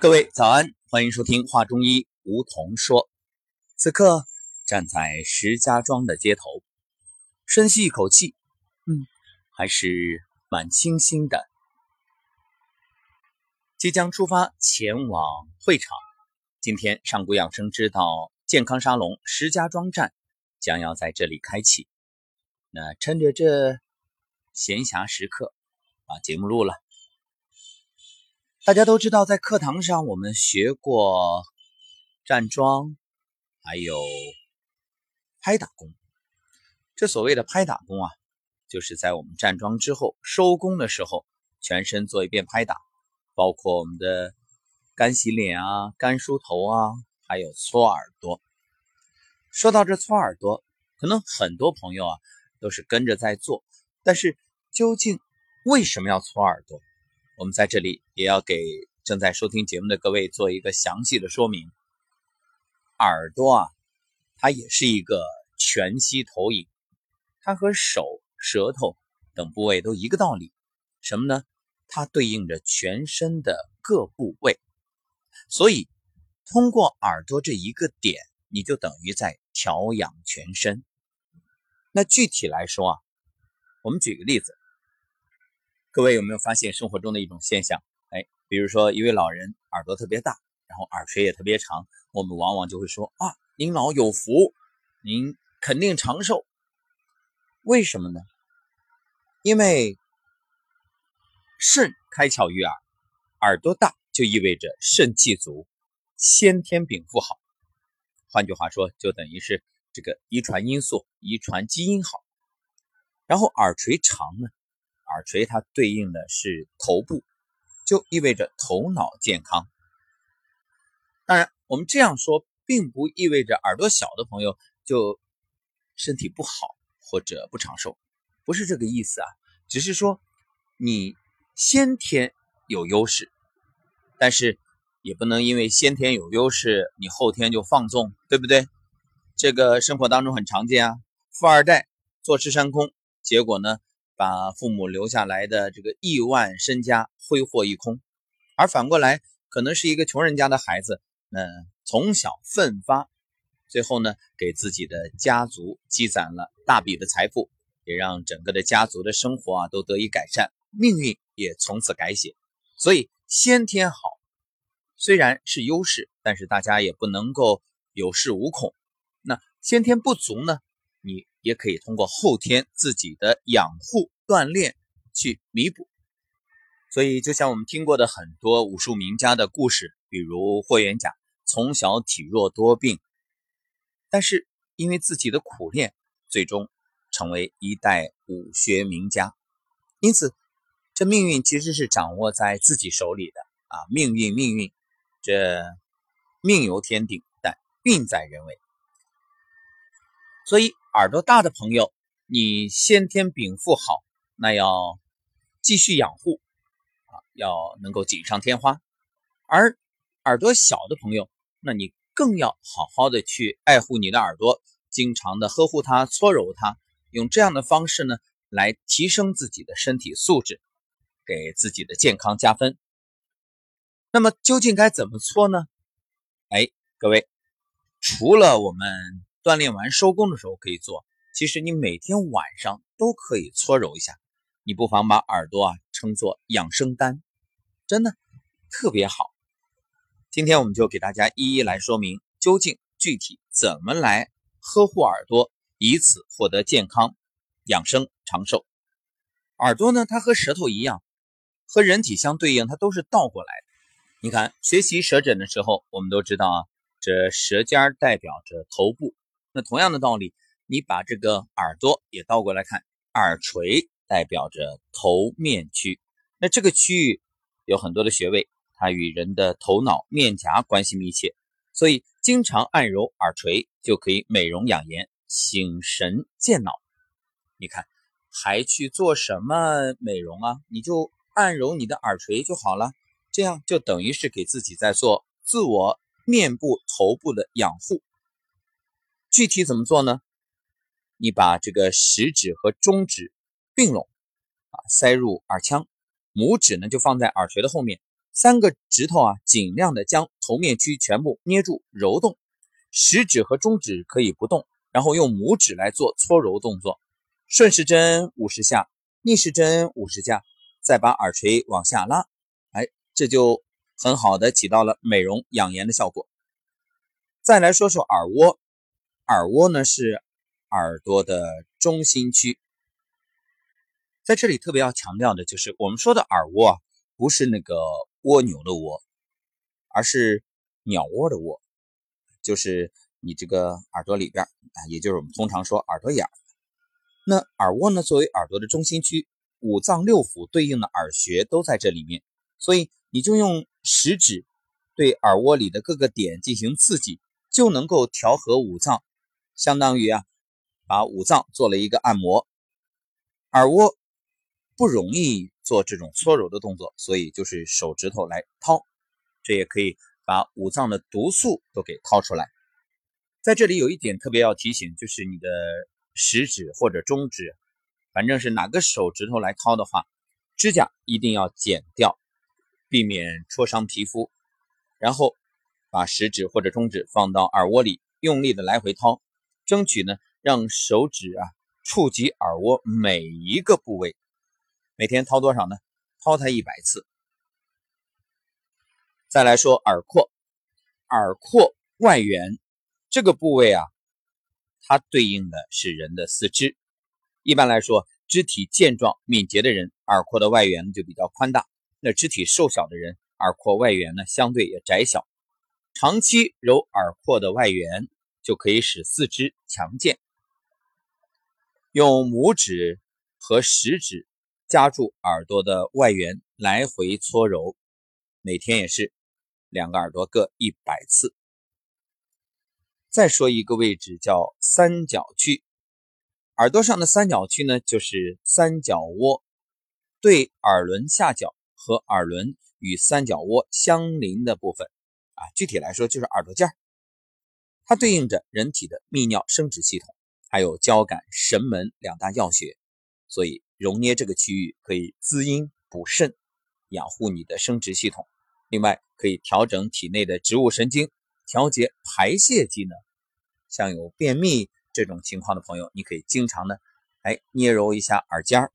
各位早安，欢迎收听《话中医》，梧桐说。此刻站在石家庄的街头，深吸一口气，嗯，还是蛮清新的。即将出发前往会场。今天上古养生之道健康沙龙石家庄站将要在这里开启。那趁着这闲暇时刻，把节目录了。大家都知道，在课堂上我们学过站桩，还有拍打功。这所谓的拍打功啊，就是在我们站桩之后收功的时候，全身做一遍拍打，包括我们的干洗脸啊、干梳头啊，还有搓耳朵。说到这搓耳朵，可能很多朋友啊都是跟着在做，但是究竟为什么要搓耳朵？我们在这里也要给正在收听节目的各位做一个详细的说明。耳朵啊，它也是一个全息投影，它和手、舌头等部位都一个道理。什么呢？它对应着全身的各部位，所以通过耳朵这一个点，你就等于在调养全身。那具体来说啊，我们举个例子。各位有没有发现生活中的一种现象？哎，比如说一位老人耳朵特别大，然后耳垂也特别长，我们往往就会说啊，您老有福，您肯定长寿。为什么呢？因为肾开窍于耳，耳朵大就意味着肾气足，先天禀赋好。换句话说，就等于是这个遗传因素、遗传基因好。然后耳垂长呢？耳垂它对应的是头部，就意味着头脑健康。当然，我们这样说并不意味着耳朵小的朋友就身体不好或者不长寿，不是这个意思啊。只是说你先天有优势，但是也不能因为先天有优势，你后天就放纵，对不对？这个生活当中很常见啊，富二代坐吃山空，结果呢？把父母留下来的这个亿万身家挥霍一空，而反过来，可能是一个穷人家的孩子，嗯，从小奋发，最后呢，给自己的家族积攒了大笔的财富，也让整个的家族的生活啊都得以改善，命运也从此改写。所以先天好虽然是优势，但是大家也不能够有恃无恐。那先天不足呢？也可以通过后天自己的养护锻炼去弥补，所以就像我们听过的很多武术名家的故事，比如霍元甲，从小体弱多病，但是因为自己的苦练，最终成为一代武学名家。因此，这命运其实是掌握在自己手里的啊！命运，命运，这命由天定，但运在人为，所以。耳朵大的朋友，你先天禀赋好，那要继续养护啊，要能够锦上添花；而耳朵小的朋友，那你更要好好的去爱护你的耳朵，经常的呵护它、搓揉它，用这样的方式呢，来提升自己的身体素质，给自己的健康加分。那么究竟该怎么搓呢？哎，各位，除了我们。锻炼完收工的时候可以做，其实你每天晚上都可以搓揉一下。你不妨把耳朵啊称作养生丹，真的特别好。今天我们就给大家一一来说明，究竟具体怎么来呵护耳朵，以此获得健康、养生、长寿。耳朵呢，它和舌头一样，和人体相对应，它都是倒过来的。你看，学习舌诊的时候，我们都知道啊，这舌尖代表着头部。那同样的道理，你把这个耳朵也倒过来看，耳垂代表着头面区。那这个区域有很多的穴位，它与人的头脑面颊关系密切，所以经常按揉耳垂就可以美容养颜、醒神健脑。你看，还去做什么美容啊？你就按揉你的耳垂就好了，这样就等于是给自己在做自我面部、头部的养护。具体怎么做呢？你把这个食指和中指并拢，啊，塞入耳腔，拇指呢就放在耳垂的后面，三个指头啊，尽量的将头面区全部捏住揉动，食指和中指可以不动，然后用拇指来做搓揉动作，顺时针五十下，逆时针五十下，再把耳垂往下拉，哎，这就很好的起到了美容养颜的效果。再来说说耳蜗，耳蜗呢是耳朵的中心区。在这里特别要强调的就是，我们说的耳蜗啊，不是那个蜗牛的蜗，而是鸟窝的窝，就是你这个耳朵里边啊，也就是我们通常说耳朵眼那耳蜗呢，作为耳朵的中心区，五脏六腑对应的耳穴都在这里面，所以你就用食指对耳蜗里的各个点进行刺激，就能够调和五脏，相当于啊，把五脏做了一个按摩，耳蜗。不容易做这种搓揉的动作，所以就是手指头来掏，这也可以把五脏的毒素都给掏出来。在这里有一点特别要提醒，就是你的食指或者中指，反正是哪个手指头来掏的话，指甲一定要剪掉，避免戳伤皮肤。然后把食指或者中指放到耳蜗里，用力的来回掏，争取呢让手指啊触及耳蜗每一个部位。每天掏多少呢？掏它一百次。再来说耳廓，耳廓外缘这个部位啊，它对应的是人的四肢。一般来说，肢体健壮敏捷的人，耳廓的外缘就比较宽大；那肢体瘦小的人，耳廓外缘呢相对也窄小。长期揉耳廓的外缘，就可以使四肢强健。用拇指和食指。夹住耳朵的外缘，来回搓揉，每天也是两个耳朵各一百次。再说一个位置叫三角区，耳朵上的三角区呢，就是三角窝，对耳轮下角和耳轮与三角窝相邻的部分啊，具体来说就是耳朵尖儿，它对应着人体的泌尿生殖系统，还有交感神门两大要穴，所以。揉捏这个区域可以滋阴补肾，养护你的生殖系统。另外，可以调整体内的植物神经，调节排泄机能。像有便秘这种情况的朋友，你可以经常的哎捏揉一下耳尖儿。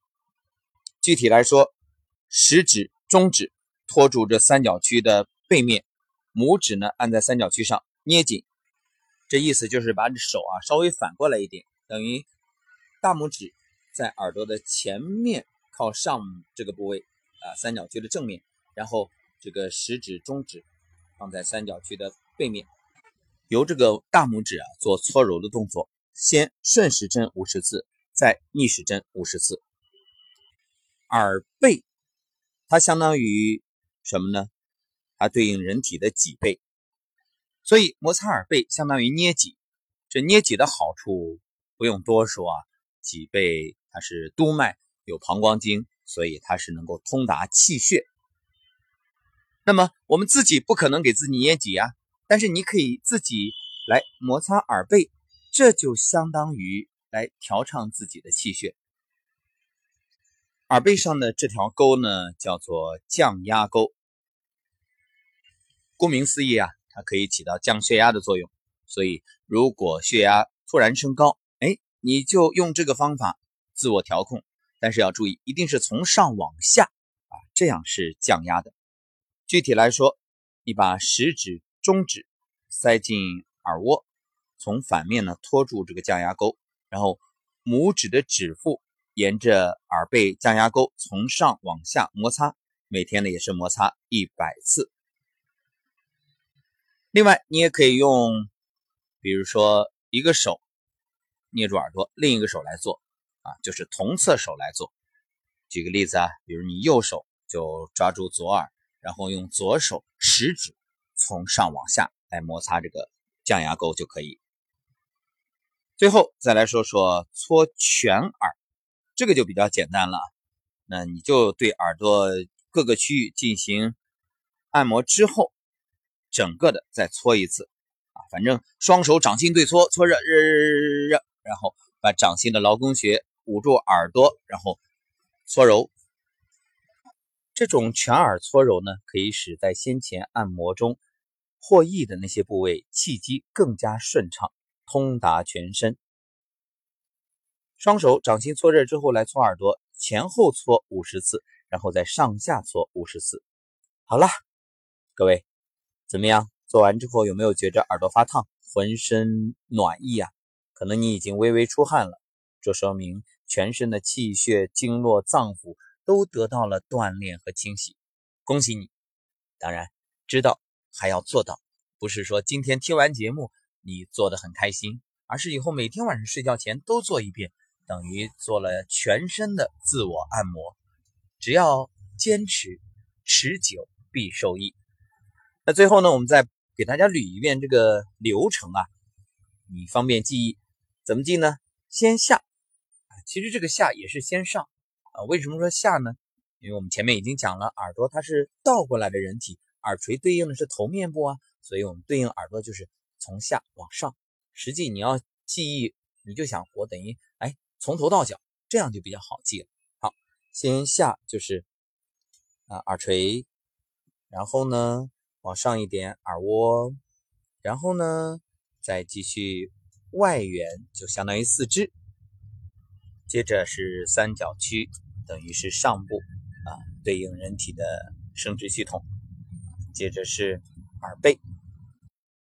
具体来说，食指、中指托住这三角区的背面，拇指呢按在三角区上捏紧。这意思就是把手啊稍微反过来一点，等于大拇指。在耳朵的前面靠上这个部位啊，三角区的正面，然后这个食指、中指放在三角区的背面，由这个大拇指啊做搓揉的动作，先顺时针五十次，再逆时针五十次。耳背它相当于什么呢？它对应人体的脊背，所以摩擦耳背相当于捏脊。这捏脊的好处不用多说啊，脊背。它是督脉，有膀胱经，所以它是能够通达气血。那么我们自己不可能给自己捏脊啊，但是你可以自己来摩擦耳背，这就相当于来调畅自己的气血。耳背上的这条沟呢，叫做降压沟。顾名思义啊，它可以起到降血压的作用。所以如果血压突然升高，哎，你就用这个方法。自我调控，但是要注意，一定是从上往下啊，这样是降压的。具体来说，你把食指、中指塞进耳蜗，从反面呢托住这个降压沟，然后拇指的指腹沿着耳背降压沟从上往下摩擦，每天呢也是摩擦一百次。另外，你也可以用，比如说一个手捏住耳朵，另一个手来做。啊，就是同侧手来做。举个例子啊，比如你右手就抓住左耳，然后用左手食指从上往下来摩擦这个降压沟就可以。最后再来说说搓全耳，这个就比较简单了。那你就对耳朵各个区域进行按摩之后，整个的再搓一次啊，反正双手掌心对搓，搓热热热热热，然后把掌心的劳宫穴。捂住耳朵，然后搓揉。这种全耳搓揉呢，可以使在先前按摩中获益的那些部位气机更加顺畅，通达全身。双手掌心搓热之后来搓耳朵，前后搓五十次，然后再上下搓五十次。好了，各位怎么样？做完之后有没有觉着耳朵发烫，浑身暖意啊？可能你已经微微出汗了，这说明全身的气血、经络、脏腑都得到了锻炼和清洗。恭喜你！当然，知道还要做到，不是说今天听完节目你做的很开心，而是以后每天晚上睡觉前都做一遍，等于做了全身的自我按摩。只要坚持，持久必受益。那最后呢，我们再。给大家捋一遍这个流程啊，你方便记忆，怎么记呢？先下啊，其实这个下也是先上啊。为什么说下呢？因为我们前面已经讲了，耳朵它是倒过来的人体，耳垂对应的是头面部啊，所以我们对应耳朵就是从下往上。实际你要记忆，你就想我等于哎从头到脚，这样就比较好记了。好，先下就是啊耳垂，然后呢。往上一点，耳蜗，然后呢，再继续外缘，就相当于四肢。接着是三角区，等于是上部啊，对应人体的生殖系统。接着是耳背，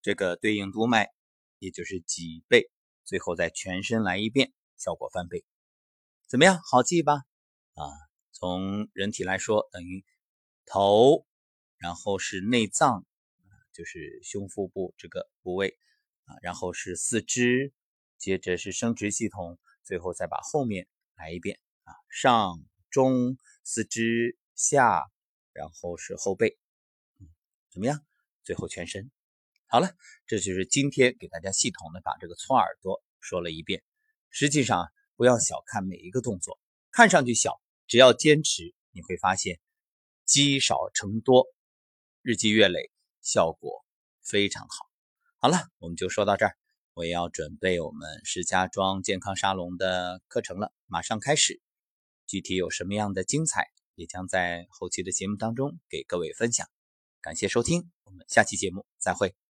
这个对应督脉，也就是脊背。最后再全身来一遍，效果翻倍。怎么样？好记吧？啊，从人体来说，等于头。然后是内脏，就是胸腹部这个部位啊，然后是四肢，接着是生殖系统，最后再把后面来一遍啊，上中四肢下，然后是后背，怎么样？最后全身。好了，这就是今天给大家系统的把这个搓耳朵说了一遍。实际上不要小看每一个动作，看上去小，只要坚持，你会发现积少成多。日积月累，效果非常好。好了，我们就说到这儿。我也要准备我们石家庄健康沙龙的课程了，马上开始。具体有什么样的精彩，也将在后期的节目当中给各位分享。感谢收听，我们下期节目再会。